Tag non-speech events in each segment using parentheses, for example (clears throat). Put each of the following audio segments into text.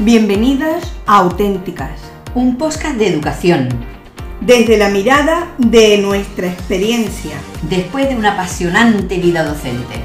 Bienvenidas a Auténticas, un podcast de educación, desde la mirada de nuestra experiencia. después de una apasionante vida docente.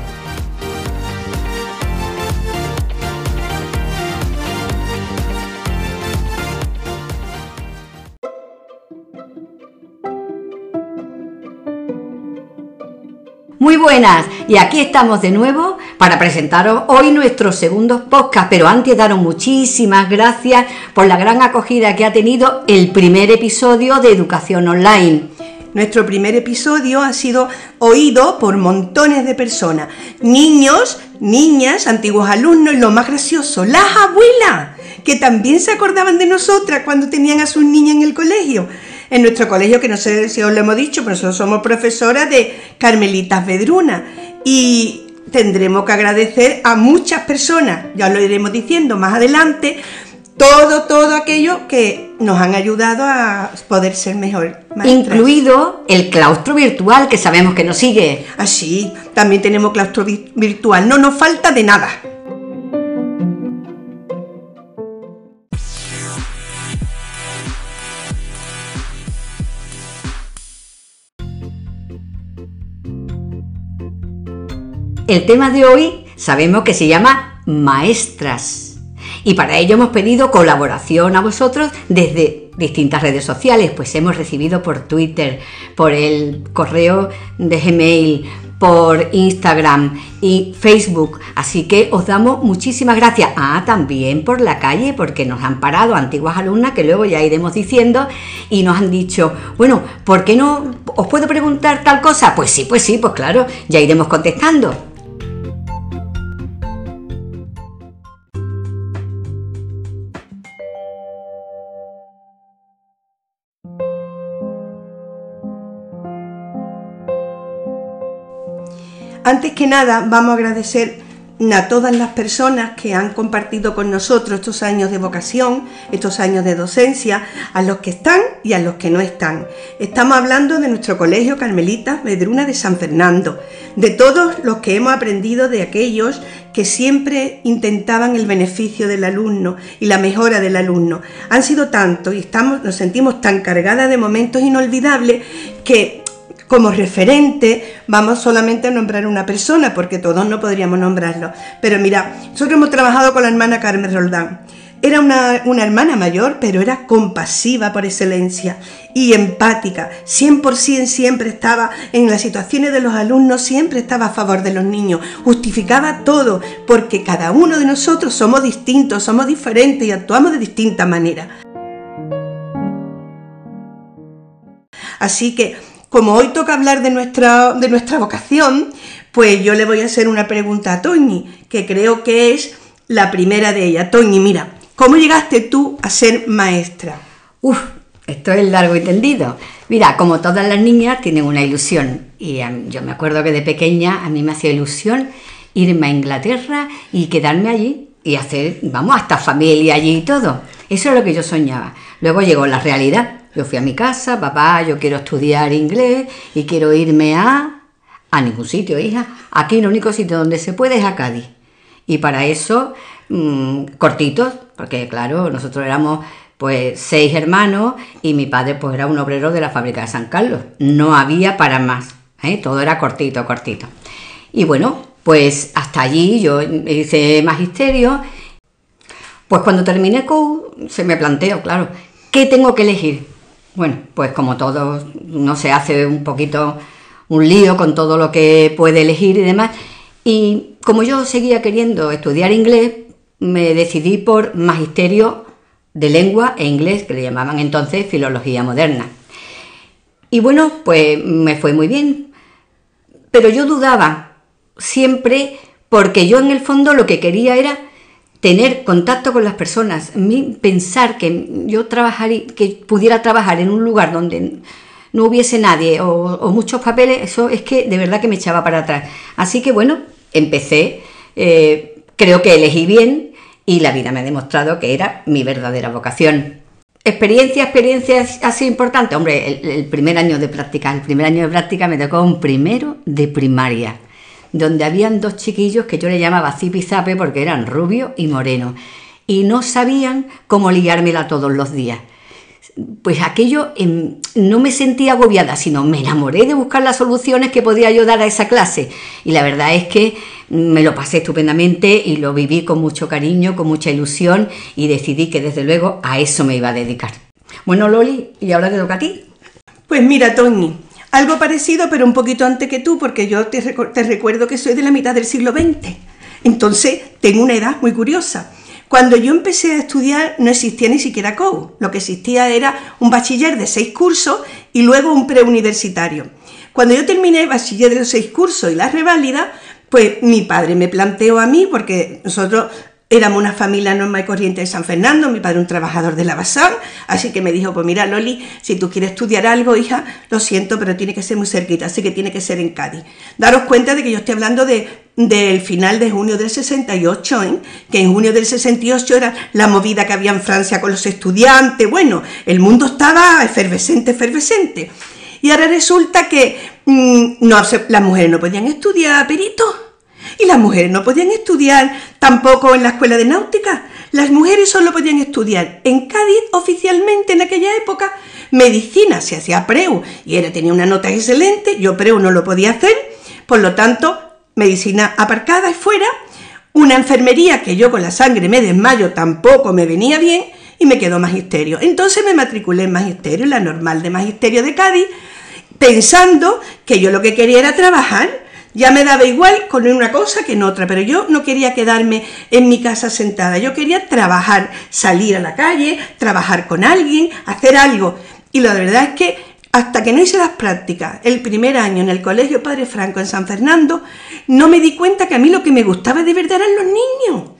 Muy buenas, y aquí estamos de nuevo para presentaros hoy nuestro segundo podcast, pero antes daros muchísimas gracias por la gran acogida que ha tenido el primer episodio de Educación Online. Nuestro primer episodio ha sido oído por montones de personas, niños, niñas, antiguos alumnos y lo más gracioso, las abuelas, que también se acordaban de nosotras cuando tenían a sus niñas en el colegio. En nuestro colegio, que no sé si os lo hemos dicho, pero nosotros somos profesoras de Carmelitas Vedruna y tendremos que agradecer a muchas personas, ya os lo iremos diciendo más adelante, todo, todo aquello que nos han ayudado a poder ser mejor maestras. Incluido el claustro virtual que sabemos que nos sigue. Así, también tenemos claustro vi- virtual, no nos falta de nada. El tema de hoy sabemos que se llama maestras. Y para ello hemos pedido colaboración a vosotros desde distintas redes sociales, pues hemos recibido por Twitter, por el correo de Gmail, por Instagram y Facebook. Así que os damos muchísimas gracias. Ah, también por la calle, porque nos han parado antiguas alumnas que luego ya iremos diciendo y nos han dicho, bueno, ¿por qué no os puedo preguntar tal cosa? Pues sí, pues sí, pues claro, ya iremos contestando. Antes que nada, vamos a agradecer a todas las personas que han compartido con nosotros estos años de vocación, estos años de docencia, a los que están y a los que no están. Estamos hablando de nuestro colegio Carmelita Vedruna de San Fernando, de todos los que hemos aprendido de aquellos que siempre intentaban el beneficio del alumno y la mejora del alumno. Han sido tantos y estamos, nos sentimos tan cargadas de momentos inolvidables que como referente vamos solamente a nombrar una persona, porque todos no podríamos nombrarlo. Pero mira, nosotros hemos trabajado con la hermana Carmen Roldán. Era una, una hermana mayor, pero era compasiva por excelencia y empática. 100% siempre estaba en las situaciones de los alumnos, siempre estaba a favor de los niños. Justificaba todo, porque cada uno de nosotros somos distintos, somos diferentes y actuamos de distinta manera. Así que, como hoy toca hablar de nuestra, de nuestra vocación, pues yo le voy a hacer una pregunta a Toñi, que creo que es la primera de ella. Toñi, mira, ¿cómo llegaste tú a ser maestra? Uf, esto es largo y tendido. Mira, como todas las niñas tienen una ilusión. Y mí- yo me acuerdo que de pequeña a mí me hacía ilusión irme a Inglaterra y quedarme allí y hacer, vamos, hasta familia allí y todo. Eso es lo que yo soñaba. Luego llegó la realidad. Yo fui a mi casa, papá, yo quiero estudiar inglés y quiero irme a... A ningún sitio, hija. Aquí el único sitio donde se puede es a Cádiz. Y para eso, mm, cortitos, porque claro, nosotros éramos pues seis hermanos y mi padre pues era un obrero de la fábrica de San Carlos. No había para más, ¿eh? todo era cortito, cortito. Y bueno, pues hasta allí yo hice magisterio. Pues cuando terminé COU se me planteó, claro, ¿qué tengo que elegir? Bueno, pues como todo, no se hace un poquito un lío con todo lo que puede elegir y demás. Y como yo seguía queriendo estudiar inglés, me decidí por magisterio de lengua e inglés, que le llamaban entonces filología moderna. Y bueno, pues me fue muy bien. Pero yo dudaba siempre porque yo en el fondo lo que quería era tener contacto con las personas, pensar que yo trabajaría, que pudiera trabajar en un lugar donde no hubiese nadie o, o muchos papeles, eso es que de verdad que me echaba para atrás. Así que bueno, empecé, eh, creo que elegí bien y la vida me ha demostrado que era mi verdadera vocación. Experiencia, experiencia así importante. Hombre, el, el primer año de práctica, el primer año de práctica me tocó un primero de primaria, donde habían dos chiquillos que yo le llamaba Zip y Zape porque eran rubio y moreno. y no sabían cómo liármela todos los días. Pues aquello em, no me sentía agobiada, sino me enamoré de buscar las soluciones que podía yo dar a esa clase. Y la verdad es que me lo pasé estupendamente y lo viví con mucho cariño, con mucha ilusión y decidí que desde luego a eso me iba a dedicar. Bueno, Loli, ¿y ahora te toca a ti? Pues mira, Tony, algo parecido, pero un poquito antes que tú, porque yo te, te recuerdo que soy de la mitad del siglo XX. Entonces, tengo una edad muy curiosa. Cuando yo empecé a estudiar no existía ni siquiera COU, lo que existía era un bachiller de seis cursos y luego un preuniversitario. Cuando yo terminé el bachiller de seis cursos y la reválida, pues mi padre me planteó a mí, porque nosotros Éramos una familia normal y corriente de San Fernando, mi padre un trabajador de la Basán, así que me dijo, pues mira Loli, si tú quieres estudiar algo, hija, lo siento, pero tiene que ser muy cerquita, así que tiene que ser en Cádiz. Daros cuenta de que yo estoy hablando de, del final de junio del 68, ¿eh? que en junio del 68 era la movida que había en Francia con los estudiantes, bueno, el mundo estaba efervescente, efervescente. Y ahora resulta que mm, las mujeres no podían estudiar perito y las mujeres no podían estudiar tampoco en la escuela de náutica. Las mujeres solo podían estudiar en Cádiz oficialmente en aquella época. Medicina, se hacía preu y era, tenía una nota excelente, yo preu no lo podía hacer, por lo tanto, medicina aparcada y fuera, una enfermería que yo con la sangre me desmayo tampoco me venía bien y me quedó magisterio. Entonces me matriculé en magisterio, la normal de magisterio de Cádiz, pensando que yo lo que quería era trabajar ya me daba igual con una cosa que en otra, pero yo no quería quedarme en mi casa sentada, yo quería trabajar, salir a la calle, trabajar con alguien, hacer algo. Y la verdad es que hasta que no hice las prácticas el primer año en el Colegio Padre Franco en San Fernando, no me di cuenta que a mí lo que me gustaba de verdad eran los niños.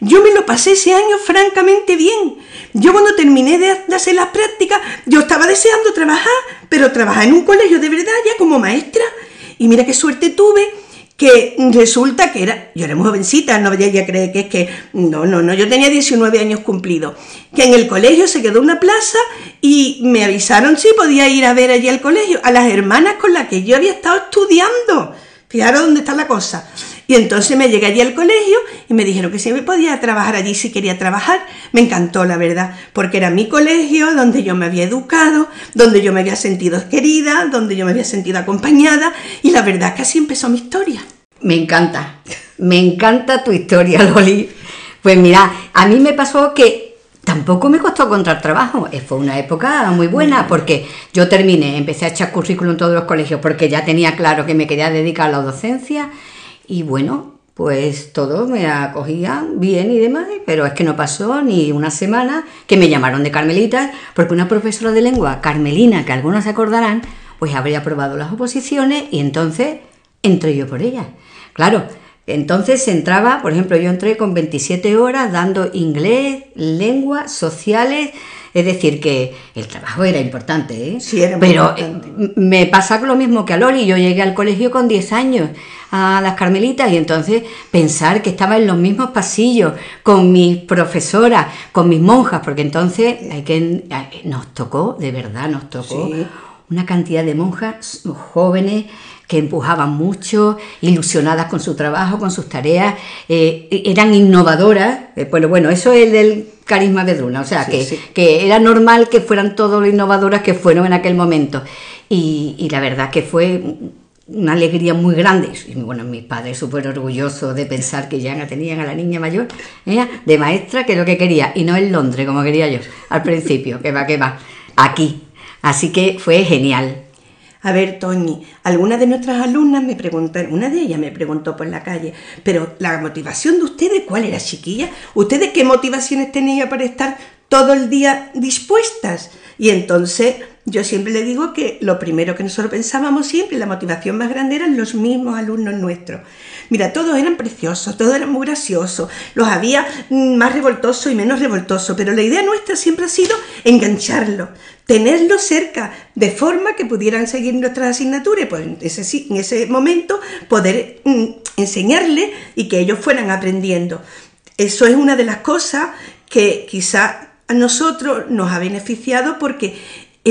Yo me lo pasé ese año francamente bien. Yo cuando terminé de, hacer las prácticas, yo estaba deseando trabajar, pero trabajar en un colegio de verdad ya como maestra y mira qué suerte tuve que resulta que era, yo era muy jovencita, no ella cree que es que, no, no, no, yo tenía 19 años cumplidos, que en el colegio se quedó una plaza y me avisaron si podía ir a ver allí al colegio, a las hermanas con las que yo había estado estudiando. Fijaros dónde está la cosa. Y entonces me llegué allí al colegio y me dijeron que si me podía trabajar allí si quería trabajar. Me encantó, la verdad, porque era mi colegio, donde yo me había educado, donde yo me había sentido querida, donde yo me había sentido acompañada y la verdad así empezó mi historia. Me encanta, me encanta tu historia, Loli. Pues mira, a mí me pasó que tampoco me costó encontrar trabajo. Eh, fue una época muy buena porque yo terminé, empecé a echar currículum en todos los colegios porque ya tenía claro que me quería dedicar a la docencia y bueno, pues todo me acogía bien y demás, pero es que no pasó ni una semana que me llamaron de Carmelita, porque una profesora de lengua, Carmelina, que algunos se acordarán, pues habría aprobado las oposiciones y entonces entré yo por ella. Claro, entonces entraba, por ejemplo, yo entré con 27 horas dando inglés, lengua, sociales, es decir, que el trabajo era importante, ¿eh? Sí, era Pero eh, me pasa lo mismo que a Lori. Yo llegué al colegio con 10 años a las Carmelitas y entonces pensar que estaba en los mismos pasillos con mis profesoras, con mis monjas, porque entonces hay que, nos tocó, de verdad nos tocó, una cantidad de monjas jóvenes que empujaban mucho, ilusionadas con su trabajo, con sus tareas, eh, eran innovadoras. Eh, bueno, bueno, eso es del carisma Bedruna, o sea, que, que, era normal que fueran todas las innovadoras que fueron en aquel momento. Y, y, la verdad que fue una alegría muy grande. Y bueno, mis padres súper orgullosos de pensar que ya tenían a la niña mayor ¿eh? de maestra, que es lo que quería, y no en Londres, como quería yo al principio, que va, que va, aquí. Así que fue genial. A ver, Toñi, algunas de nuestras alumnas me preguntaron, una de ellas me preguntó por la calle, pero la motivación de ustedes, ¿cuál era, chiquilla? ¿Ustedes qué motivaciones tenían para estar todo el día dispuestas? Y entonces yo siempre le digo que lo primero que nosotros pensábamos siempre, la motivación más grande eran los mismos alumnos nuestros. Mira, todos eran preciosos, todos eran muy graciosos, los había mm, más revoltosos y menos revoltosos, pero la idea nuestra siempre ha sido engancharlos, tenerlos cerca, de forma que pudieran seguir nuestras asignaturas, pues en ese, en ese momento poder mm, enseñarles y que ellos fueran aprendiendo. Eso es una de las cosas que quizá a nosotros nos ha beneficiado porque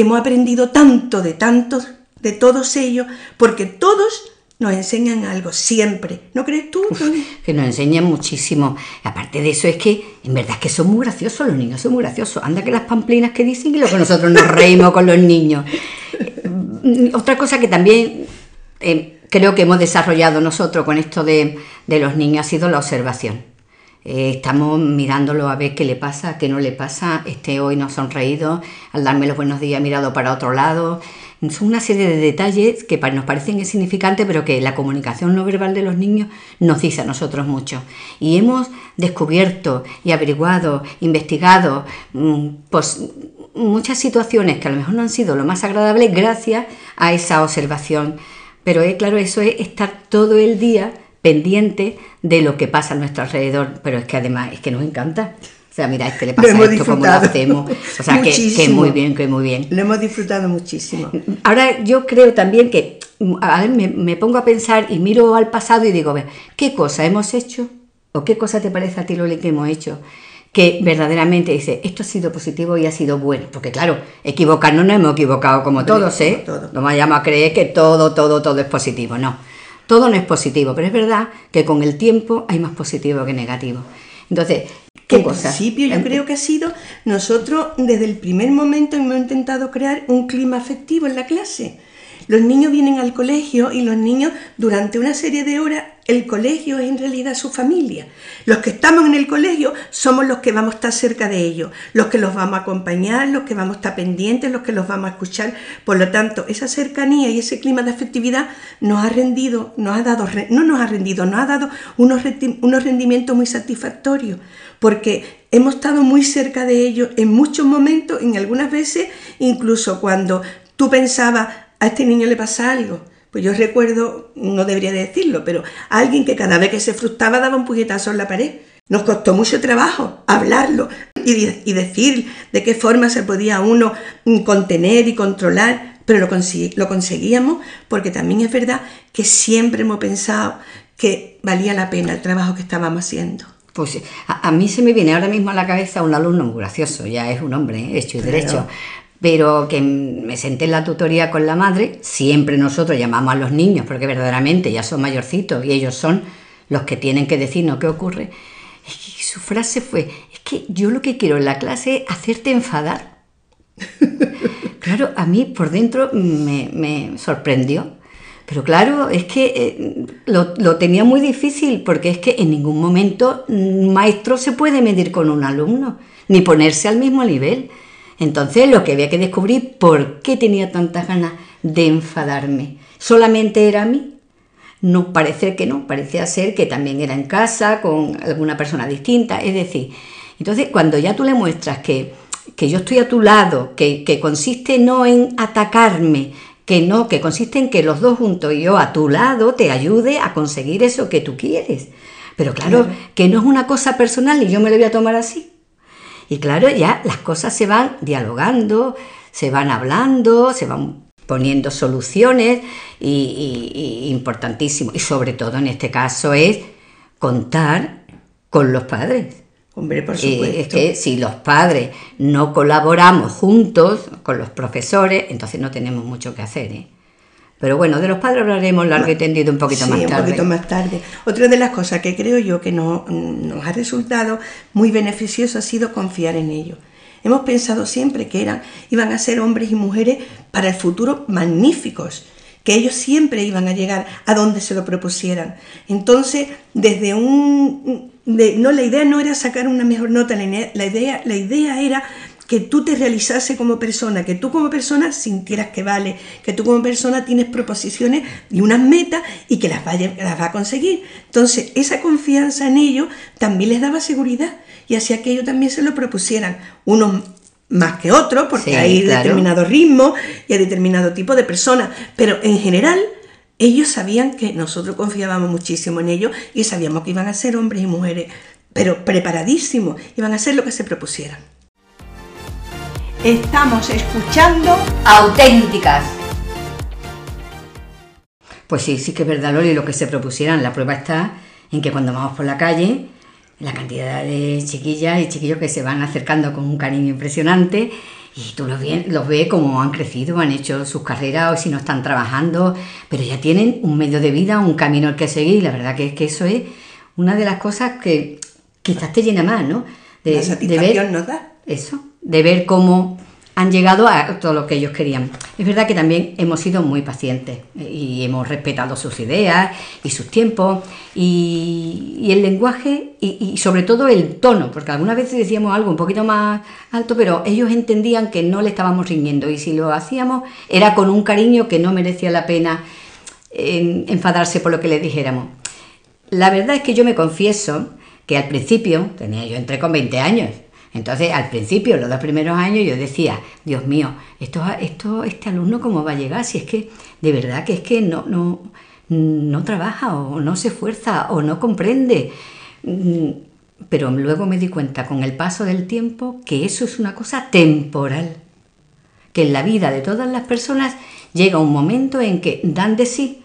hemos aprendido tanto de tantos, de todos ellos, porque todos nos enseñan algo, siempre. ¿No crees tú? que nos enseñan muchísimo. Aparte de eso es que, en verdad es que son muy graciosos, los niños son muy graciosos. Anda que las pamplinas que dicen y lo que nosotros nos reímos con los niños. Otra cosa que también eh, creo que hemos desarrollado nosotros con esto de, de los niños ha sido la observación. Eh, estamos mirándolo a ver qué le pasa, qué no le pasa. Este hoy nos ha sonreído, al darme los buenos días mirado para otro lado. Son una serie de detalles que nos parecen insignificantes, pero que la comunicación no verbal de los niños nos dice a nosotros mucho. Y hemos descubierto y averiguado, investigado mm, pues, muchas situaciones que a lo mejor no han sido lo más agradables gracias a esa observación. Pero es claro, eso es estar todo el día pendiente de lo que pasa a nuestro alrededor, pero es que además es que nos encanta. O sea, mira, este le pasa esto, cómo lo hacemos. O sea, que, que, muy bien, que muy bien. Lo hemos disfrutado muchísimo. Ahora yo creo también que a ver, me, me, pongo a pensar y miro al pasado y digo, ¿qué cosa hemos hecho? ¿O qué cosa te parece a ti, Loli, que hemos hecho? Que verdaderamente dice, esto ha sido positivo y ha sido bueno. Porque claro, equivocarnos no hemos equivocado como todos, ¿eh? No vayamos a creer que todo, todo, todo es positivo, no todo no es positivo, pero es verdad que con el tiempo hay más positivo que negativo. Entonces, ¿qué cosa? principio yo creo que ha sido, nosotros desde el primer momento hemos intentado crear un clima afectivo en la clase. Los niños vienen al colegio y los niños durante una serie de horas, el colegio es en realidad su familia. Los que estamos en el colegio somos los que vamos a estar cerca de ellos, los que los vamos a acompañar, los que vamos a estar pendientes, los que los vamos a escuchar. Por lo tanto, esa cercanía y ese clima de afectividad nos ha rendido, nos ha dado, no nos ha rendido, nos ha dado unos, unos rendimientos muy satisfactorios, porque hemos estado muy cerca de ellos en muchos momentos, en algunas veces, incluso cuando tú pensabas, a este niño le pasa algo. Pues yo recuerdo, no debería decirlo, pero alguien que cada vez que se frustraba daba un puñetazo en la pared. Nos costó mucho trabajo hablarlo y, decir de qué forma se podía uno contener y controlar, pero lo, lo conseguíamos porque también es verdad que siempre hemos pensado que valía la pena el trabajo que estábamos haciendo. Pues a, mí se me viene ahora mismo a la cabeza un alumno muy gracioso, ya es un hombre ¿eh? hecho y derecho, pero que me senté en la tutoría con la madre, siempre nosotros llamamos a los niños porque verdaderamente ya son mayorcitos y ellos son los que tienen que decirnos qué ocurre. Y su frase fue, es que yo lo que quiero en la clase es hacerte enfadar. (laughs) claro, a mí por dentro me, sorprendió. Pero claro, es que eh, lo, lo, tenía muy difícil porque es que en ningún momento un maestro se puede medir con un alumno, ni ponerse al mismo nivel. Entonces lo que había que descubrir, ¿por qué tenía tantas ganas de enfadarme? ¿Solamente era a mí? No, parece que no, parecía ser que también era en casa, con alguna persona distinta, es decir, entonces cuando ya tú le muestras que, que yo estoy a tu lado, que, que consiste no en atacarme, que no, que consiste en que los dos juntos y yo a tu lado te ayude a conseguir eso que tú quieres. Pero claro, claro, que no es una cosa personal y yo me lo voy a tomar así. Y claro, ya las cosas se van dialogando, se van hablando, se van poniendo soluciones y, importantísimo. Y sobre todo en este caso es contar con los padres. Hombre, por supuesto. es que si los padres no colaboramos juntos con los profesores, entonces no tenemos mucho que hacer. ¿eh? Pero bueno, de los padres hablaremos largo y tendido un poquito más tarde. un poquito más tarde. Otra de las cosas que creo yo que nos ha resultado muy beneficioso ha sido confiar en ellos. Hemos pensado siempre que eran, iban a ser hombres y mujeres para el futuro magníficos, que ellos siempre iban a llegar a donde se lo propusieran. Entonces, desde un... no, la idea no era sacar una mejor nota, la idea, la idea era que tú te realizase como persona, que tú como persona sintieras que vale, que tú como persona tienes proposiciones y unas metas y que las, vaya, las va a conseguir. Entonces, esa confianza en ellos también les daba seguridad y hacía que ellos también se lo propusieran, unos más que otros, porque hay determinado ritmo y hay determinado tipo de personas, pero en general ellos sabían que nosotros confiábamos muchísimo en ellos y sabíamos que iban a ser hombres y mujeres, pero preparadísimos, iban a hacer lo que se propusieran. Estamos escuchando auténticas. Pues sí, sí que es verdad, Loli, lo que se propusieran. La prueba está en que cuando vamos por la calle, la cantidad de chiquillas y chiquillos que se van acercando con un cariño impresionante y tú los, ves, los ves como han crecido, han hecho sus carreras, o si no están trabajando, pero ya tienen un medio de vida, un camino al que seguir. La verdad que es que eso es una de las cosas que quizás te llena más, ¿no? De, satisfacción nos da. Eso, de ver cómo han llegado a todo lo que ellos querían. Es verdad que también hemos sido muy pacientes eh, y hemos respetado sus ideas y sus tiempos y, el lenguaje y, sobre todo el tono, porque algunas veces decíamos algo un poquito más alto, pero ellos entendían que no le estábamos riñendo y si lo hacíamos era con un cariño que no merecía la pena enfadarse por lo que les dijéramos. La verdad es que yo me confieso que al principio, tenía yo entre con 20 años, entonces, al principio, los dos primeros años, yo decía, Dios mío, esto, esto, este alumno cómo va a llegar, si es que de verdad que es que no, no, no trabaja o no se esfuerza o no comprende. Mm, pero luego me di cuenta con el paso del tiempo que eso es una cosa temporal, que en la vida de todas las personas llega un momento en que dan de sí,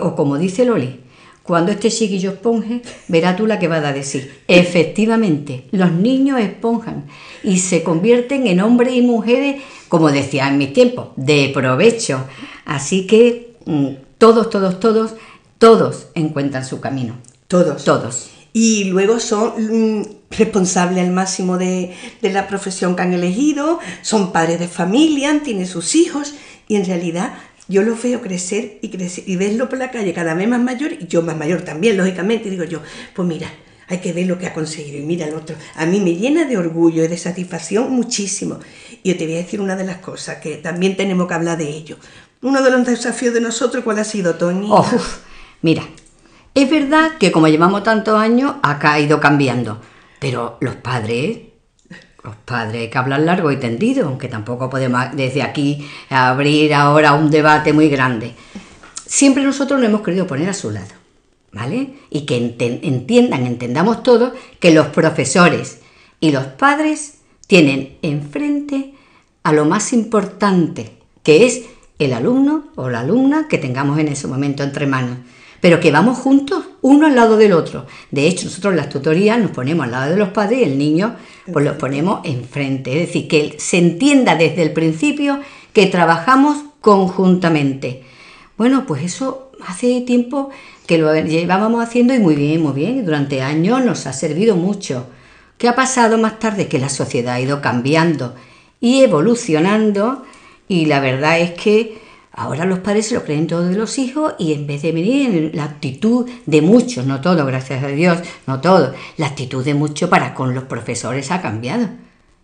o como dice Loli, cuando este chiquillo esponje, verá tú la que va a dar de sí. Efectivamente, los niños esponjan y se convierten en hombres y mujeres, como decía en mis tiempos, de provecho. Así que mm, todos, todos, todos, todos encuentran su camino. Todos. Todos. Y luego son mm, responsables al máximo de, de la profesión que han elegido, son padres de familia, tienen sus hijos y en realidad yo los veo crecer y crecer y verlo por la calle cada vez más mayor y yo más mayor también, lógicamente, digo yo, pues mira, hay que ver lo que ha conseguido y mira el otro. A mí me llena de orgullo y de satisfacción muchísimo. Y yo te voy a decir una de las cosas que también tenemos que hablar de ello. Uno de los desafíos de nosotros, ¿cuál ha sido, Tony? Oh, mira, es verdad que como llevamos tantos años, acá ha ido cambiando, pero los padres los padres hay que hablar largo y tendido, aunque tampoco podemos desde aquí abrir ahora un debate muy grande. Siempre nosotros nos hemos querido poner a su lado, ¿vale? Y que entiendan, entendamos todos, que los profesores y los padres tienen enfrente a lo más importante, que es el alumno o la alumna que tengamos en ese momento entre manos pero que vamos juntos, uno al lado del otro. De hecho, nosotros en las tutorías nos ponemos al lado de los padres y el niño pues los ponemos enfrente. Es decir, que se entienda desde el principio que trabajamos conjuntamente. Bueno, pues eso hace tiempo que lo llevábamos haciendo y muy bien, muy bien, durante años nos ha servido mucho. ¿Qué ha pasado más tarde? Que la sociedad ha ido cambiando y evolucionando y la verdad es que Ahora los padres se lo creen todos de los hijos y en vez de venir en la actitud de muchos, no todos, gracias a Dios, no todos, la actitud de muchos para con los profesores ha cambiado.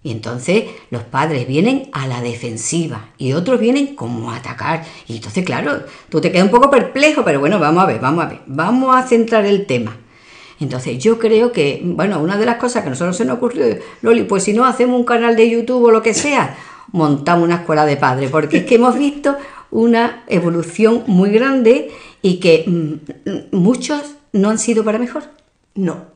Y entonces los padres vienen a la defensiva y otros vienen como a atacar. Y entonces, claro, tú te quedas un poco perplejo, pero bueno, vamos a ver, vamos a ver, vamos a centrar el tema. Entonces yo creo que, bueno, una de las cosas que a nosotros se nos ocurrió, Loli, pues si no hacemos un canal de YouTube o lo que sea, montamos una escuela de padres, porque es que hemos visto una evolución muy grande y que mm, muchos no han sido para mejor. No.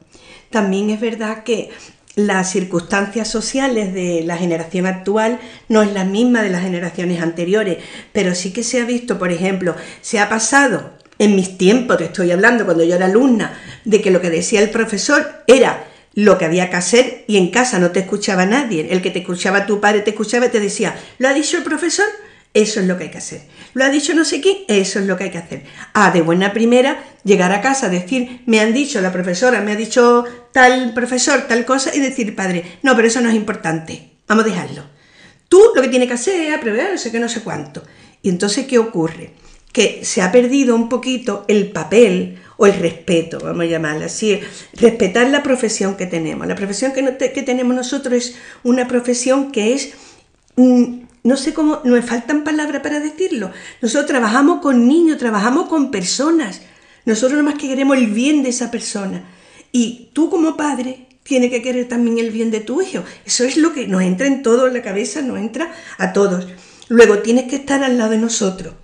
También es verdad que las circunstancias sociales de la generación actual no es la misma de las generaciones anteriores, pero sí que se ha visto, por ejemplo, se ha pasado en mis tiempos, te estoy hablando cuando yo era alumna, de que lo que decía el profesor era lo que había que hacer y en casa no te escuchaba nadie. El que te escuchaba tu padre te escuchaba y te decía, ¿lo ha dicho el profesor? Eso es lo que hay que hacer. Lo ha dicho no sé quién, eso es lo que hay que hacer. Ah, de buena primera, llegar a casa, decir, me han dicho, la profesora me ha dicho tal profesor, tal cosa, y decir, padre, no, pero eso no es importante, vamos a dejarlo. Tú lo que tienes que hacer es aprobar no sé qué, no sé cuánto. Y entonces, ¿qué ocurre? Que se ha perdido un poquito el papel o el respeto, vamos a llamarlo así, respetar la profesión que tenemos. La profesión que, que tenemos nosotros es una profesión que es mm, no sé cómo, no me faltan palabras para decirlo. Nosotros trabajamos con niños, trabajamos con personas. Nosotros no más que queremos el bien de esa persona. Y tú como padre tienes que querer también el bien de tu hijo. Eso es lo que nos entra en todo en la cabeza, nos entra a todos. Luego tienes que estar al lado de nosotros.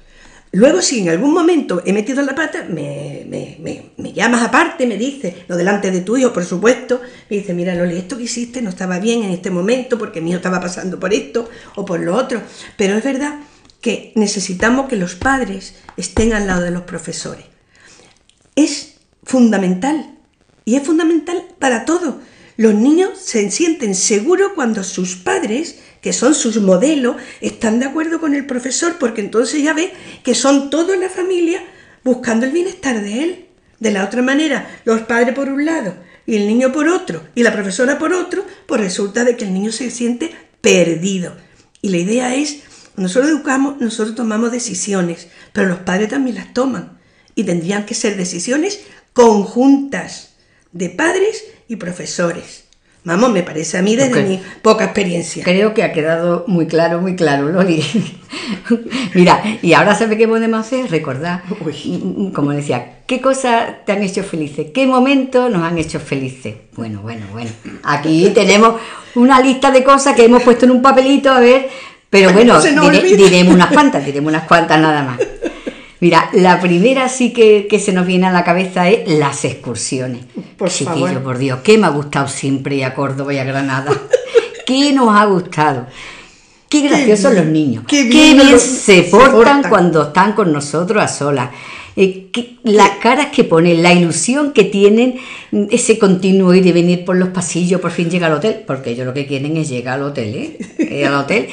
Luego, si en algún momento he metido la pata, me, me, llamas aparte, me dices, lo delante de tu hijo, por supuesto, me dice, mira Loli, esto que hiciste no estaba bien en este momento porque mi hijo estaba pasando por esto o por lo otro. Pero es verdad que necesitamos que los padres estén al lado de los profesores. Es fundamental y es fundamental para todo. Los niños se sienten seguros cuando sus padres que son sus modelos, están de acuerdo con el profesor, porque entonces ya ve que son toda la familia buscando el bienestar de él. De la otra manera, los padres por un lado y el niño por otro y la profesora por otro, pues resulta de que el niño se siente perdido. Y la idea es, nosotros educamos, nosotros tomamos decisiones, pero los padres también las toman. Y tendrían que ser decisiones conjuntas de padres y profesores. Vamos, me parece a mí desde mi poca experiencia. Creo que ha quedado muy claro, muy claro, Loli. (laughs) Mira, y ahora ¿sabe qué podemos hacer? Recordar, como decía, ¿qué cosas te han hecho felices? ¿Qué momentos nos han hecho felices? Bueno, bueno, bueno. Aquí (laughs) tenemos una lista de cosas que hemos puesto en un papelito, a ver, pero bueno, diremos unas cuantas, diremos unas cuantas nada más. Mira, la primera sí que, se nos viene a la cabeza es las excursiones. Por Chiquillo, por Dios, ¿qué me ha gustado siempre ir a Córdoba y a Granada? (laughs) ¿Qué nos ha gustado? Qué graciosos los niños. Qué bien, se, portan cuando están con nosotros a solas. Eh, las caras que ponen, la ilusión que tienen, ese continuo ir y venir por los pasillos, por fin llega al hotel, porque ellos lo que quieren es llegar al hotel, ¿eh? (laughs) eh al hotel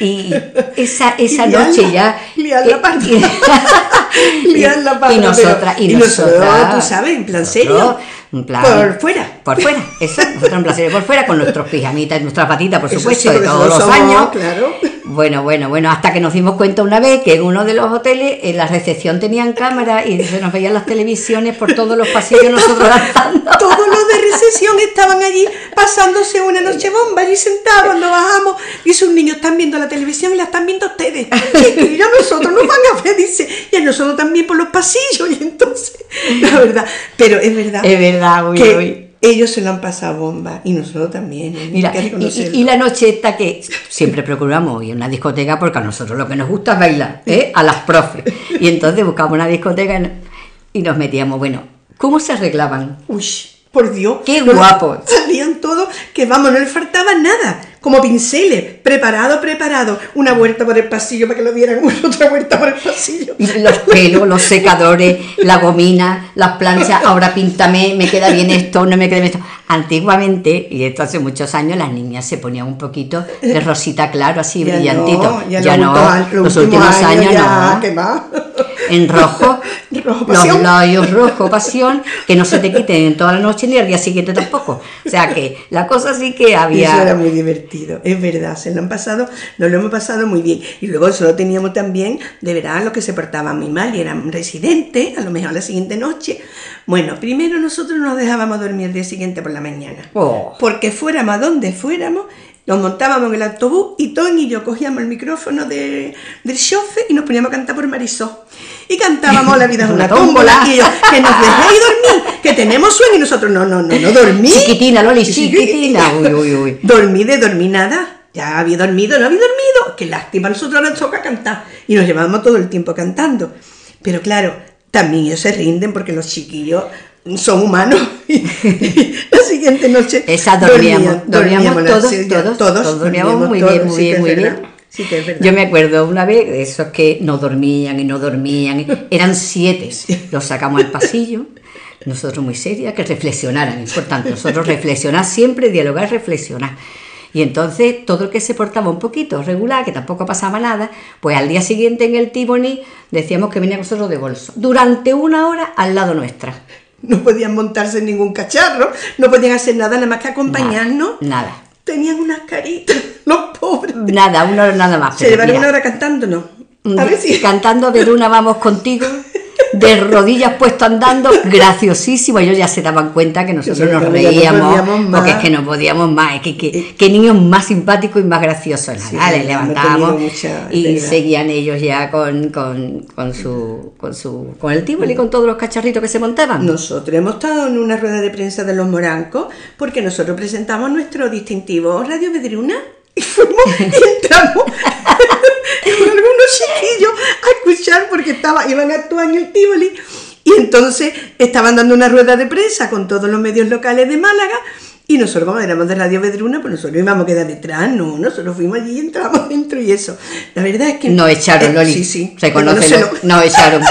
y esa, (laughs) esa noche ya. Liar la parte. (laughs) la parte. Y nosotras, y, nosotras, tú sabes, en plan serio. por fuera. Por fuera, eso. Nosotros en plan serio por fuera, con nuestros pijamitas, nuestras patitas, por supuesto, de todos los años. Claro. Bueno, bueno, bueno, hasta que nos dimos cuenta una vez que en uno de los hoteles, en la recepción tenían cámara y se nos veían las televisiones por todos los pasillos nosotros. Todos los de recepción estaban allí pasándose una noche bomba, allí sentados cuando bajamos. Dice un niño, están viendo la televisión y la están viendo ustedes. Y a nosotros nos van a ver, dice, y a nosotros también por los pasillos. Y entonces, la verdad, pero es verdad. Es verdad, uy, que, ellos se lo han pasado bomba y nosotros también. ¿eh? Mira, y, la noche esta que siempre procuramos ir a una discoteca porque a nosotros lo que nos gusta es bailar, ¿eh? a las profes. Y entonces buscamos una discoteca y nos metíamos. Bueno, ¿cómo se arreglaban? Uy, por Dios. ¡Qué guapos! Salían todos que vamos, no les faltaba nada como pinceles, preparado, preparado, una vuelta por el pasillo para que lo vieran, (laughs) otra vuelta por el pasillo. Los pelos, los secadores, la gomina, las planchas, ahora píntame, me queda bien esto, no me queda bien esto. Antiguamente, y esto hace muchos años, las niñas se ponían un poquito de rosita claro, así (laughs) brillantito. ya, no, los, últimos años, no. (laughs) En rojo, los labios rojo, pasión, que no se te quiten toda la noche ni al día siguiente tampoco. O sea que la cosa sí que había. Eso era muy divertido, es verdad, se lo han pasado, nos lo hemos pasado muy bien. Y luego solo teníamos también, de verdad, los que se portaban muy mal y eran residentes, a lo mejor la siguiente noche. Bueno, primero nosotros nos dejábamos dormir el día siguiente por la mañana. Oh. Porque fuéramos a donde fuéramos, nos montábamos en el autobús y Tony y yo cogíamos el micrófono de, del chofer y nos poníamos a cantar por Marisol. Y cantábamos La vida es (laughs) una tómbola. Y que nos dejéis dormir, que tenemos sueño. Y nosotros, no, no, no, no dormí. Chiquitina, Loli, chiquitina. (laughs) Uy, uy, uy. Dormí de dormir nada. Ya había dormido, no había dormido. Qué lástima, nosotros nos toca cantar. Y nos llevábamos todo el tiempo cantando. Pero claro, también ellos se rinden porque los chiquillos son humanos. (laughs) la siguiente noche. Esa dormíamos, dormíamos, todos, todos, dormíamos muy bien, muy bien, muy bien. Yo me acuerdo una vez de esos que no dormían y no dormían, eran siete, los sacamos al pasillo, nosotros muy serias, que reflexionaran, importante, nosotros reflexionar siempre, dialogar, reflexionar. Y entonces todo el que se portaba un poquito regular, que tampoco pasaba nada, pues al día siguiente en el Tiboni decíamos que venía nosotros de bolso, durante una hora al lado nuestra no podían montarse en ningún cacharro, no podían hacer nada, nada más que acompañarnos. Nada. Tenían unas caritas, (laughs) los pobres. Nada, una hora nada más. Se llevaron una hora cantando, ¿no? A ver (laughs) si... Cantando de una vamos contigo (laughs) de rodillas puesto andando, graciosísimo. Ellos ya se daban cuenta que nosotros nos reíamos, porque es que no podíamos más. que, que, niños más simpáticos y más graciosos. le levantábamos y seguían ellos ya con, con, con, su, con, su, con el tíbol y con todos los cacharritos que se montaban. Nosotros hemos estado en una rueda de prensa de los morancos porque nosotros presentamos nuestro distintivo Radio Vedruna y fuimos y entramos con algunos chiquillos a escuchar porque estaba, iban actuando en Tivoli y entonces estaban dando una rueda de prensa con todos los medios locales de Málaga y nosotros como éramos de Radio Vedruna, pues nosotros íbamos a quedar detrás, no, nosotros fuimos allí y entramos (laughs) dentro y eso. La verdad es que... No echaron, eh, Loli. Sí, sí. Se conoce, no, echaron.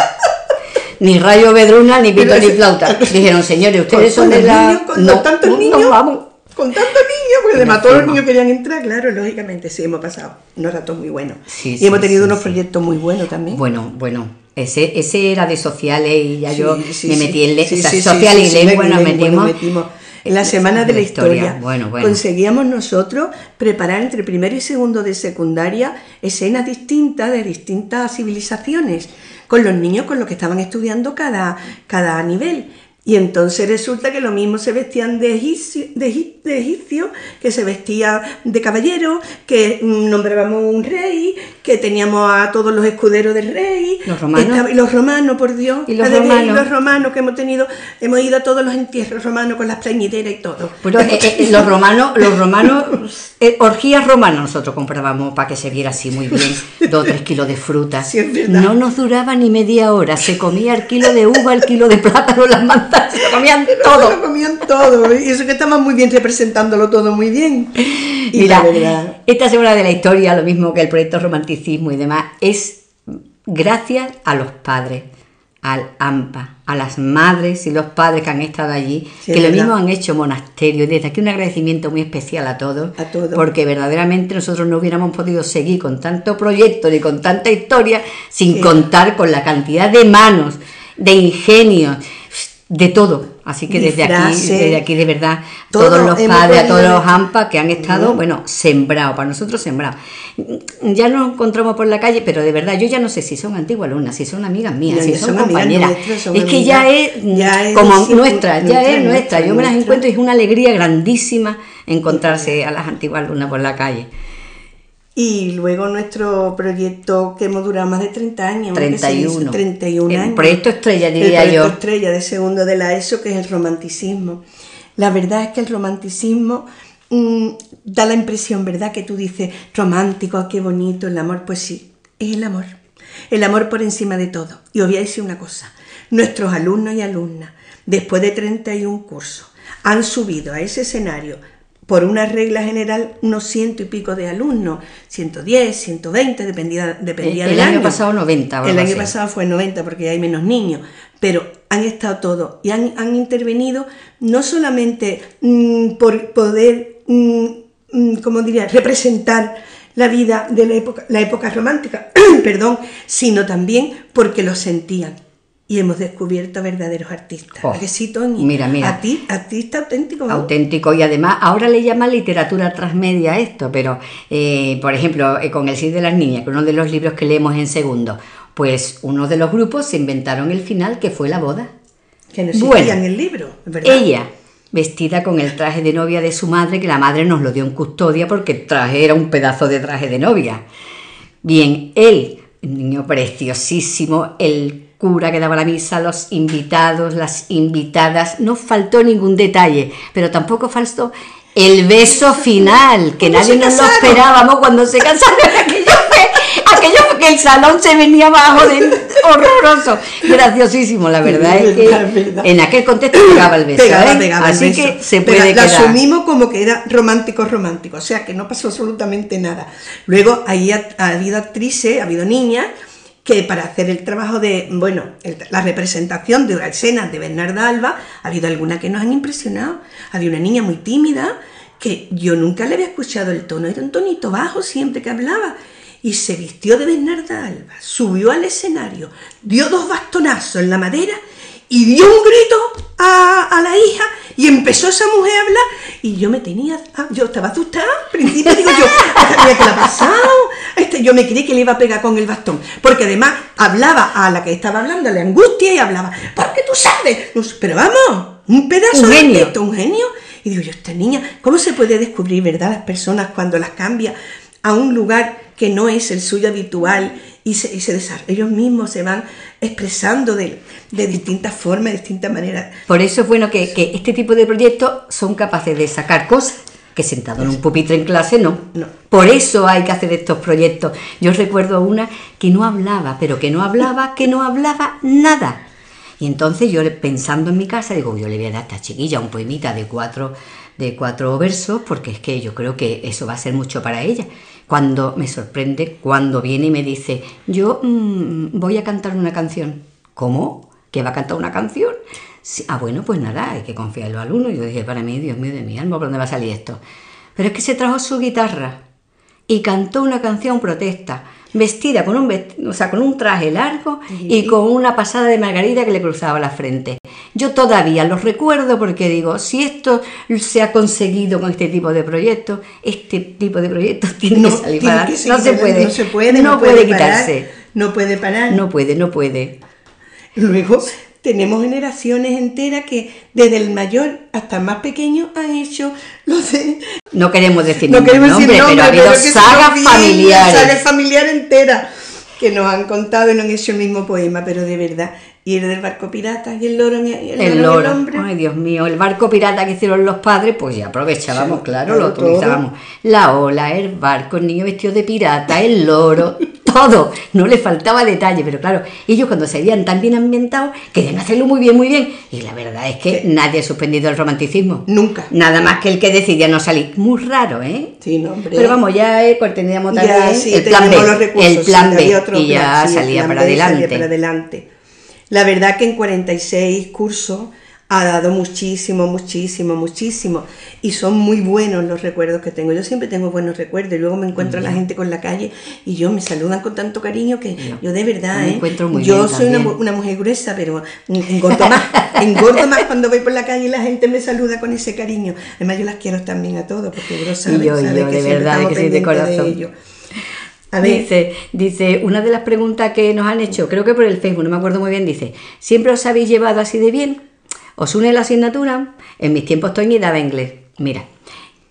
(laughs) ni Rayo Vedruna, ni pito, ni flauta. Dijeron, señores, ustedes son de la... no, tantos niños, vamos. Con tantos niños, porque además todos los niños querían entrar, claro, lógicamente, sí, hemos pasado unos ratos muy buenos. Sí, y sí, hemos tenido sí, unos proyectos muy buenos también. Bueno, bueno. Ese, ese era de sociales y ya yo me metí en le- sociales y lengua, nos metimos. En la semana de la historia, Bueno, bueno. conseguíamos nosotros preparar entre primero y segundo de secundaria escenas distintas de distintas civilizaciones, con los niños con los que estaban estudiando cada, cada nivel. Y entonces resulta que lo mismo se vestían de egipcio, de, egip- de egipcio, que se vestía de caballero, que mm, nombrábamos un rey, que teníamos a todos los escuderos del rey. Los romanos. Y los romanos, por Dios. Y los romanos. los romanos que hemos tenido, hemos ido a todos los entierros romanos con las plañideras y todo. Pero eh, eh, los romanos, los romanos, (laughs) eh, orgías romanas nosotros comprábamos para que se viera así muy bien, dos o tres kilos de fruta. Sí, no nos duraba ni media hora, se comía el kilo de uva, el kilo de plátano, las manzanas, (laughs) se lo comían Lo todo. comían todo. Y eso que estaban muy bien representándolo todo muy bien. Y Mira, la verdad, esta semana de la historia, lo mismo que el proyecto Romanticismo y demás, es gracias a los padres, al AMPA, a las madres y los padres que han estado allí, Sí, que lo verdad. mismo han hecho monasterio. Y desde aquí un agradecimiento muy especial a todos, A todos. porque verdaderamente nosotros no hubiéramos podido seguir con tanto proyecto ni con tanta historia sin Sí. contar con la cantidad de manos, de ingenio, de todo. Así que desde aquí, desde aquí de verdad, todo todos los padres, a todos los. AMPA que han estado, bueno, sembrados, para nosotros sembrados. Ya nos encontramos por la calle, pero de verdad, yo ya no sé si son antiguas alumnas, si son amigas mías, si son, compañeras. nuestras, son es que ya es, Ya es como nuestra, ya nuestra, es nuestra. Yo me las nuestra. encuentro y es una alegría grandísima encontrarse a las antiguas alumnas por la calle. Y luego nuestro proyecto que hemos durado más de 30 años. ¿qué se dice? 31. 31 El años. proyecto estrella, El diría proyecto yo. estrella de segundo de la ESO, que es el romanticismo. La verdad es que el romanticismo mm, da la impresión, ¿verdad? Que tú dices, romántico, qué bonito el amor. Pues sí, es el amor. El amor por encima de todo. Y os voy a decir una cosa. Nuestros alumnos y alumnas, después de 31 cursos, han subido a ese escenario por una regla general unos ciento y pico de alumnos, 110, 120, dependía, dependía El- del el año. año pasado 90 o El año pasado fue 90 porque hay menos niños, pero han estado todos y han, han intervenido no solamente mm, por poder, mm, mm, como diría, representar la vida de la época, la época romántica, (clears throat) perdón, sino también porque lo sentían. Y hemos descubierto verdaderos artistas. Oh, ¿A que sí, Toñi? mira, mira. A ti, artista auténtico. auténtico y además ahora le llaman literatura transmedia esto, pero eh, por ejemplo eh, con el Cid de las Niñas, que uno de los libros que leemos en segundo, pues uno de los grupos se inventaron el final que fue la boda. Que no existía Bueno, en el libro, ¿verdad? Ella vestida con el traje de novia de su madre, que la madre nos lo dio en custodia porque el traje era un pedazo de traje de novia. Bien, él, niño preciosísimo, el cura que daba la misa, los invitados, las invitadas, no faltó ningún detalle, pero tampoco faltó el beso final, que ¿Cómo nadie nos lo esperábamos cuando se casaron. (laughs) Aquello fue, aquello que el salón se venía abajo de horroroso, graciosísimo, la verdad es que verdad. en aquel contexto pegaba el beso. Pegaba, ¿eh? pegaba el Así beso. que se puede la quedar. asumimos como que era romántico, romántico, o sea que no pasó absolutamente nada. Luego ahí ha, ha habido actrices, ha habido niñas que para hacer el trabajo de, bueno, el- la representación de escenas de Bernarda Alba, ha habido algunas que nos han impresionado. Había una niña muy tímida que yo nunca le había escuchado el tono, era un tonito bajo siempre que hablaba. Y se vistió de Bernarda Alba, subió al escenario, dio dos bastonazos en la madera y dio un grito a, a la hija y empezó esa mujer a hablar y yo me tenía, ah, yo estaba asustada, al principio digo yo, (laughs) "Esta niña, ¿qué le ha pasado? Este, yo me creí que le iba a pegar con el bastón, porque además hablaba a la que estaba hablando, le angustia y hablaba, porque tú sabes, pero vamos, un pedazo Un de genio. artista, un genio. Y digo yo, esta niña, ¿cómo se puede descubrir, verdad, las personas cuando las cambia a un lugar que no es el suyo habitual y se, y se ellos mismos se van expresando de, de distintas formas, de distintas maneras. Por eso es bueno que, que este tipo de proyectos son capaces de sacar cosas que sentado en un pupitre en clase no. No. Por eso hay que hacer estos proyectos. Yo recuerdo una que no hablaba, pero que no hablaba, que no hablaba nada. Y entonces yo pensando en mi casa digo, yo le voy a dar a esta chiquilla un poemita de cuatro, de cuatro versos, porque es que yo creo que eso va a ser mucho para ella. Cuando me sorprende, cuando viene y me dice, yo mm, voy a cantar una canción. ¿Cómo? ¿Que va a cantar una canción? ah, bueno, pues nada, hay que confiar en los alumnos. Yo dije, para mí, Dios mío de mi alma, ¿por dónde va a salir esto? Pero es que se trajo su guitarra y cantó una canción protesta, vestida con un, o sea, con un traje largo y con una pasada de margarita que le cruzaba la frente. Yo todavía los recuerdo porque digo, si esto se ha conseguido con este tipo de proyectos, este tipo de proyectos (laughs) tiene que salir para no, se puede, no se puede, no, puede, quitarse. no puede parar. No puede, no puede. Luego tenemos generaciones enteras que desde el mayor hasta el más pequeño han hecho lo de... No queremos decir no queremos nombre, decir nombre, pero ha habido sagas familiares. Sagas familiares enteras que nos han contado y no han hecho el mismo poema, pero de verdad. Y el del barco pirata y el loro, y el, el loro, hombre. Ay, Dios mío, el barco pirata que hicieron los padres, pues ya aprovechábamos, claro, lo utilizábamos. La ola, el barco, el niño vestido de pirata, el loro, (laughs) todo, no le faltaba detalle, pero claro, ellos cuando se veían tan bien ambientados, querían hacerlo muy bien, muy bien, y la verdad es que nadie ha suspendido el romanticismo. Nunca. Nada más que el que decidía no salir. Muy raro, ¿eh? Sí, no, hombre. Pero vamos, ya eh, teníamos también el plan B, el plan B, y ya salía, para adelante. salía para adelante. La verdad que en 46 cursos ha dado muchísimo, muchísimo, muchísimo. Y son muy buenos los recuerdos que tengo. Yo siempre tengo buenos recuerdos y luego me encuentro a la gente con la calle y yo me saludan con tanto cariño que yo de verdad, ¿eh? yo soy una, mujer gruesa, pero engordo más, (laughs) engordo más cuando voy por la calle y la gente me saluda con ese cariño. Además yo las quiero también a todos porque yo sabe, yo, sabe que de verdad, que de corazón. Dice, dice, una de las preguntas que nos han hecho, creo que por el Facebook, no me acuerdo muy bien, dice, ¿siempre os habéis llevado así de bien? ¿Os une la asignatura? En mis tiempos Toñi daba inglés. Mira,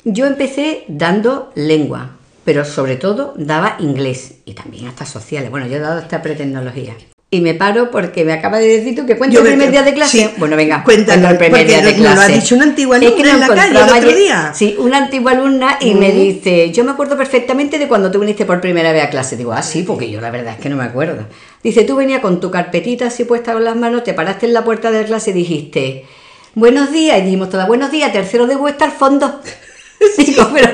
yo empecé dando lengua, pero sobre todo daba inglés y también hasta sociales. Bueno, yo he dado hasta pretecnología. Y me paro porque me acaba de decir tú que cuenta el primer día de clase. Bueno, venga, cuéntalo el primer día de clase. lo ha dicho una antigua alumna en la calle el otro día. Sí, una antigua alumna y me dice, yo me acuerdo perfectamente de cuando tú viniste por primera vez a clase. Digo, ah, sí, porque yo la verdad es que no me acuerdo. Dice, tú venías con tu carpetita así puesta con las manos, te paraste en la puerta de clase y dijiste, buenos días. Y dijimos todas, buenos días, tercero de vuestra al fondo. (laughs) (laughs) Digo, pero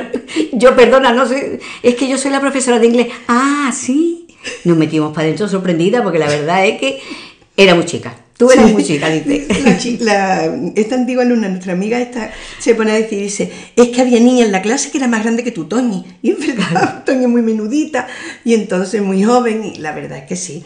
yo perdona, no sé, es que yo soy la profesora de inglés. Ah, sí. Nos metimos para adentro sorprendida porque la verdad es que era muy chica. Tú eras muy chica, dice. (laughs) esta antigua alumna, nuestra amiga esta, se pone a decir, dice, es que había niña en la clase que era más grande que tú, Toñi. Y en verdad, (laughs) Toñi es muy menudita y entonces muy joven y la verdad es que sí.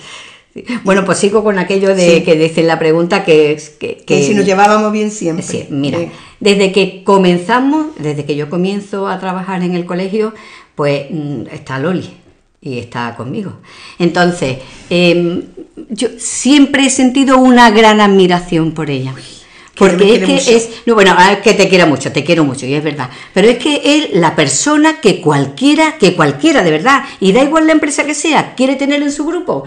Bueno, pues sigo con aquello de que dice la pregunta que, que, que, si nos llevábamos bien siempre. Sí, mira, desde que comenzamos, desde que yo comienzo a trabajar en el colegio, pues mm, está Loli y está conmigo. Entonces, em, yo siempre he sentido una gran admiración por ella. Porque es que es, no, bueno, es que te quiero mucho, te quiero mucho, y es verdad. Pero es que es la persona que cualquiera, que cualquiera de verdad, y da igual la empresa que sea, quiere tener en su grupo.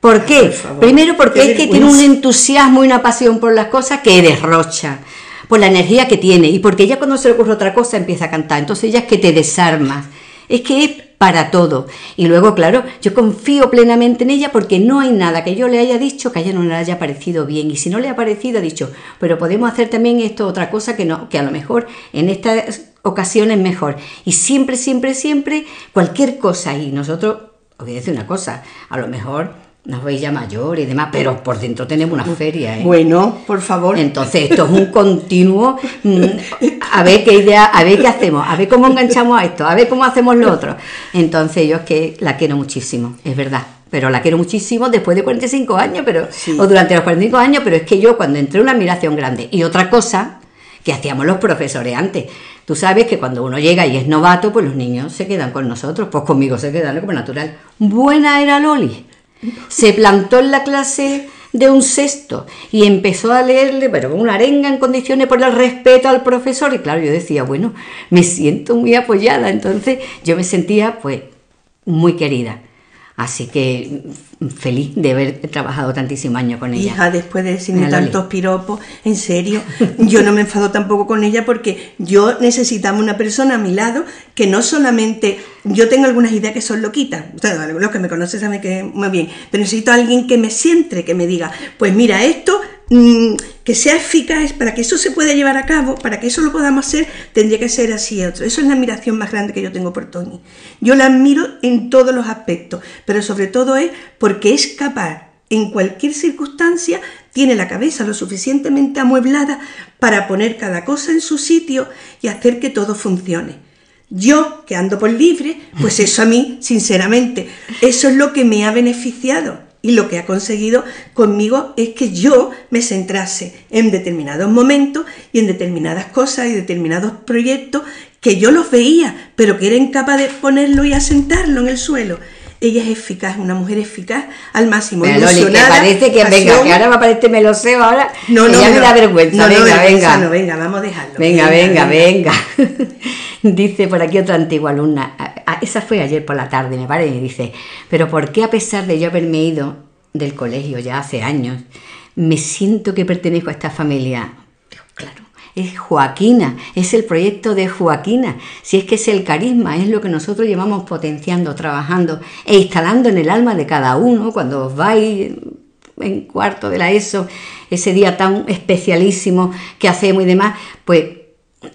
¿Por qué? Primero porque es que tiene un entusiasmo y una pasión por las cosas que derrocha, por la energía que tiene, y porque ya cuando se le ocurre otra cosa empieza a cantar. Entonces ya es que te desarmas. Es que es para todo. Y luego, claro, yo confío plenamente en ella porque no hay nada que yo le haya dicho que a ella no le haya parecido bien. Y si no le ha parecido, ha dicho, pero podemos hacer también esto, otra cosa que no, que a lo mejor en estas ocasiones mejor. Y siempre, siempre, siempre, cualquier cosa. Y nosotros, os una cosa, a lo mejor nos veis ya mayor y demás, pero por dentro tenemos una feria. ¿eh? Bueno, por favor. Entonces, esto es un continuo. Mm, a ver qué idea, a ver qué hacemos, a ver cómo enganchamos a esto, a ver cómo hacemos lo otro. Entonces, yo es que la quiero muchísimo, es verdad. Pero la quiero muchísimo después de 45 años, pero, o durante los 45 años, pero es que yo cuando entré una admiración grande. Y otra cosa que hacíamos los profesores antes. Tú sabes que cuando uno llega y es novato, pues los niños se quedan con nosotros, pues conmigo se quedan como natural. Buena era Loli se plantó en la clase de un sexto y empezó a leerle, pero con una arenga en condiciones por el respeto al profesor. Y claro, yo decía, bueno, me siento muy apoyada. Entonces yo me sentía pues muy querida. Así que mm, feliz de haber trabajado tantísimos años con ella. Hija, después de decirme tantos piropos, en serio, yo no me enfado tampoco con ella porque yo necesitaba una persona a mi lado que no solamente, yo tengo algunas ideas que son loquitas, los que me conocen saben que muy bien, pero necesito a alguien que me siente, que me diga, pues mira, esto Mm, que sea eficaz, para que eso se pueda llevar a cabo, para que eso lo podamos hacer, tendría que ser así otro. Eso es la admiración más grande que yo tengo por Tony. Yo la admiro en todos los aspectos, pero sobre todo es porque es capaz en cualquier circunstancia, tiene la cabeza lo suficientemente amueblada para poner cada cosa en su sitio y hacer que todo funcione. Yo, que ando por libre, pues (laughs) eso a mí, sinceramente, eso es lo que me ha beneficiado y lo que ha conseguido conmigo es que yo me centrase en determinados momentos y en determinadas cosas y determinados proyectos que yo los veía, pero que era incapaz de ponerlo y asentarlo en el suelo. Ella es eficaz, una mujer eficaz al máximo. Pero Loli, que parece que venga, que ahora me aparece meloseo, ahora no, no, ya me da vergüenza. No, venga, no, venga. No, venga, vamos a dejarlo. Venga, venga, venga. (laughs) dice por aquí otra antigua alumna, esa fue ayer por la tarde, me parece, y dice, pero ¿por qué a pesar de yo haberme ido del colegio ya hace años, me siento que pertenezco a esta familia? Claro, es Joaquina, es el proyecto de Joaquina. Si es que es el carisma, es lo que nosotros llevamos potenciando, trabajando e instalando en el alma de cada uno cuando os vais en cuarto de la ESO, ese día tan especialísimo que hacemos y demás, pues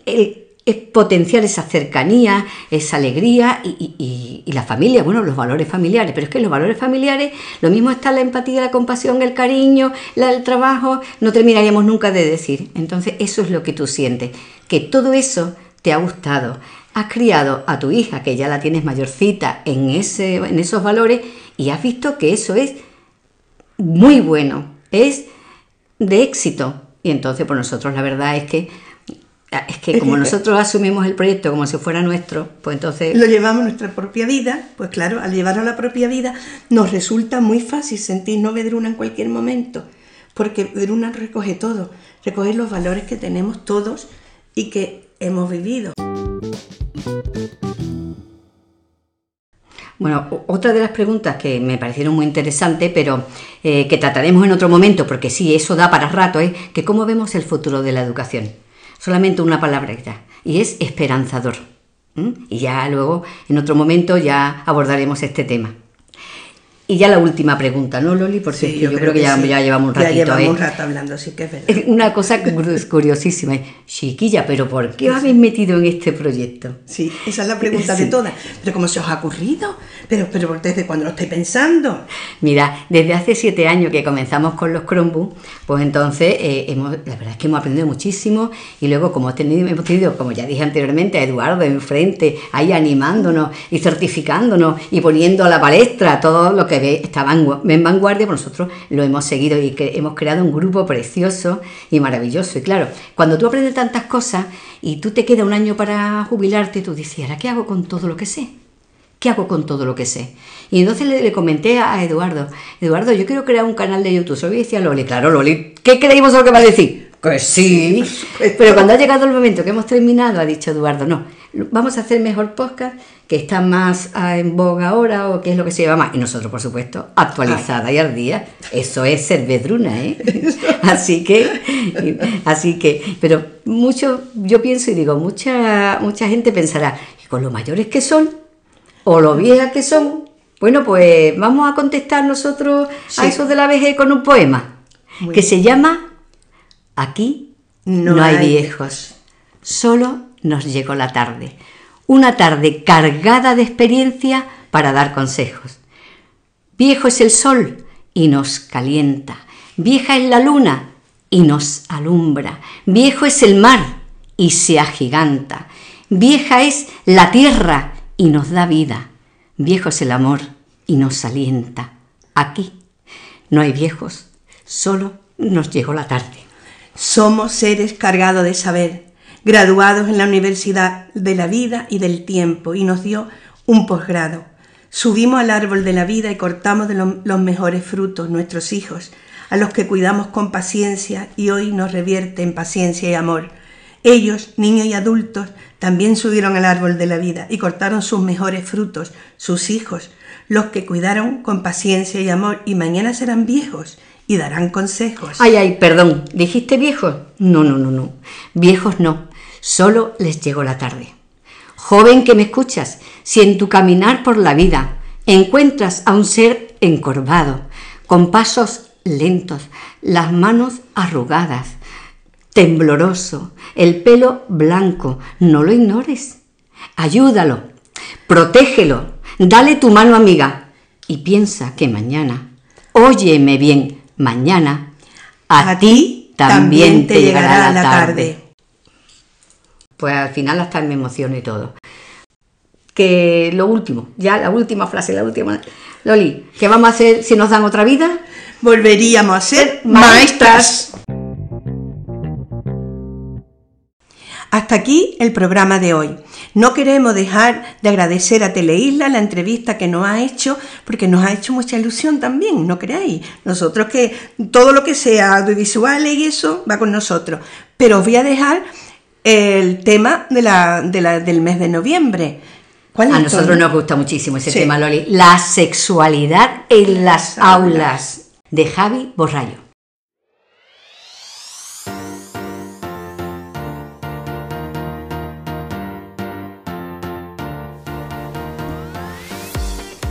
el, es potenciar esa cercanía, esa alegría y, la familia, bueno, los valores familiares, pero es que los valores familiares, lo mismo está la empatía, la compasión, el cariño, el trabajo, no terminaríamos nunca de decir. Entonces eso es lo que tú sientes, que todo eso te ha gustado. Has criado a tu hija, que ya la tienes mayorcita, en, ese, en esos valores y has visto que eso es muy bueno, es de éxito. Y entonces, por nosotros la verdad es que es que como (laughs) nosotros asumimos el proyecto como si fuera nuestro, pues entonces... Lo llevamos a nuestra propia vida, pues claro, al llevarlo a la propia vida nos resulta muy fácil sentirnos Vedruna en cualquier momento, porque Vedruna recoge todo, recoge los valores que tenemos todos y que hemos vivido. Bueno, otra de las preguntas que me parecieron muy interesantes, pero eh, que trataremos en otro momento, porque sí, eso da para rato, es que cómo vemos el futuro de la educación solamente una palabra y es esperanzador. Y ya luego, en otro momento, ya abordaremos este tema. Y ya la última pregunta, ¿no, Loli? Porque yo, creo, que, ya, llevamos un ratito. Ya llevamos ¿eh? un rato hablando, sí que es verdad. Una cosa curiosísima. Chiquilla, ¿pero por qué os habéis metido en este proyecto? Sí, esa es la pregunta de todas. ¿Pero cómo se os ha ocurrido? ¿Pero, pero desde cuándo lo estáis pensando? Mira, desde hace siete años que comenzamos con los Chromebooks, pues entonces eh, hemos, la verdad es que hemos aprendido muchísimo y luego como hemos tenido, hemos tenido, como ya dije anteriormente, a Eduardo enfrente, ahí animándonos y certificándonos y poniendo a la palestra todo lo que que estaba en vanguardia, pues nosotros lo hemos seguido y que hemos creado un grupo precioso y maravilloso. Y claro, cuando tú aprendes tantas cosas y tú te queda un año para jubilarte, tú dices, ¿ahora qué hago con todo lo que sé? ¿Qué hago con todo lo que sé? Y entonces le, comenté a Eduardo, Eduardo, yo quiero crear un canal de YouTube. Solo decía Loli, claro, Loli, ¿qué creímos lo que va a decir? Que sí. (laughs) Pero cuando ha llegado el momento que hemos terminado, ha dicho Eduardo, no, vamos a hacer mejor podcast, que está más ah, en boga ahora o qué es lo que se lleva más. Y nosotros, por supuesto, actualizada y al día. Eso es ser vedruna, ¿eh? (laughs) así que, así que, pero mucho, yo pienso y digo, mucha, mucha gente pensará, ¿y con lo mayores que son? ¿O lo viejas que son? Bueno, pues vamos a contestar nosotros a eso de la vejez con un poema que se llama Aquí no, hay viejos, solo nos llegó la tarde. Una tarde cargada de experiencia para dar consejos. Viejo es el sol y nos calienta. Vieja es la luna y nos alumbra. Viejo es el mar y se agiganta. Vieja es la tierra y nos da vida. Viejo es el amor y nos alienta. Aquí no hay viejos, solo nos llegó la tarde. Somos seres cargados de saber, graduados en la Universidad de la Vida y del Tiempo, y nos dio un posgrado. Subimos al árbol de la vida y cortamos de los mejores frutos nuestros hijos, a los que cuidamos con paciencia y hoy nos revierte en paciencia y amor. Ellos, niños y adultos, también subieron al árbol de la vida y cortaron sus mejores frutos, sus hijos, los que cuidaron con paciencia y amor, y mañana serán viejos y darán consejos. Ay, ay, perdón, ¿dijiste viejos? No, no, no, no. Viejos no, solo les llegó la tarde. Joven que me escuchas, si en tu caminar por la vida encuentras a un ser encorvado, con pasos lentos, las manos arrugadas, tembloroso, el pelo blanco, no lo ignores. Ayúdalo, protégelo, dale tu mano amiga y piensa que mañana Óyeme bien, mañana a, ti también te llegará la tarde. Pues al final hasta me emociono y todo. Que lo último, ya la última frase, la última. Loli, ¿qué vamos a hacer si nos dan otra vida? Volveríamos a ser maestras. Hasta aquí el programa de hoy. No queremos dejar de agradecer a Teleisla la entrevista que nos ha hecho, porque nos ha hecho mucha ilusión también, ¿no creáis? Nosotros que todo lo que sea audiovisual y eso va con nosotros. Pero os voy a dejar el tema de la, del mes de noviembre. ¿Cuál a nosotros nos gusta muchísimo ese tema, Loli. La sexualidad en las aulas, de Javi Borrayo.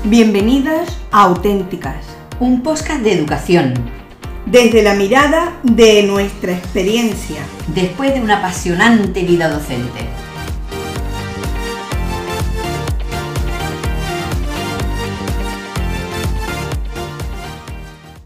Bienvenidas a Auténticas, un podcast de educación. Desde la mirada de nuestra experiencia. Después de una apasionante vida docente.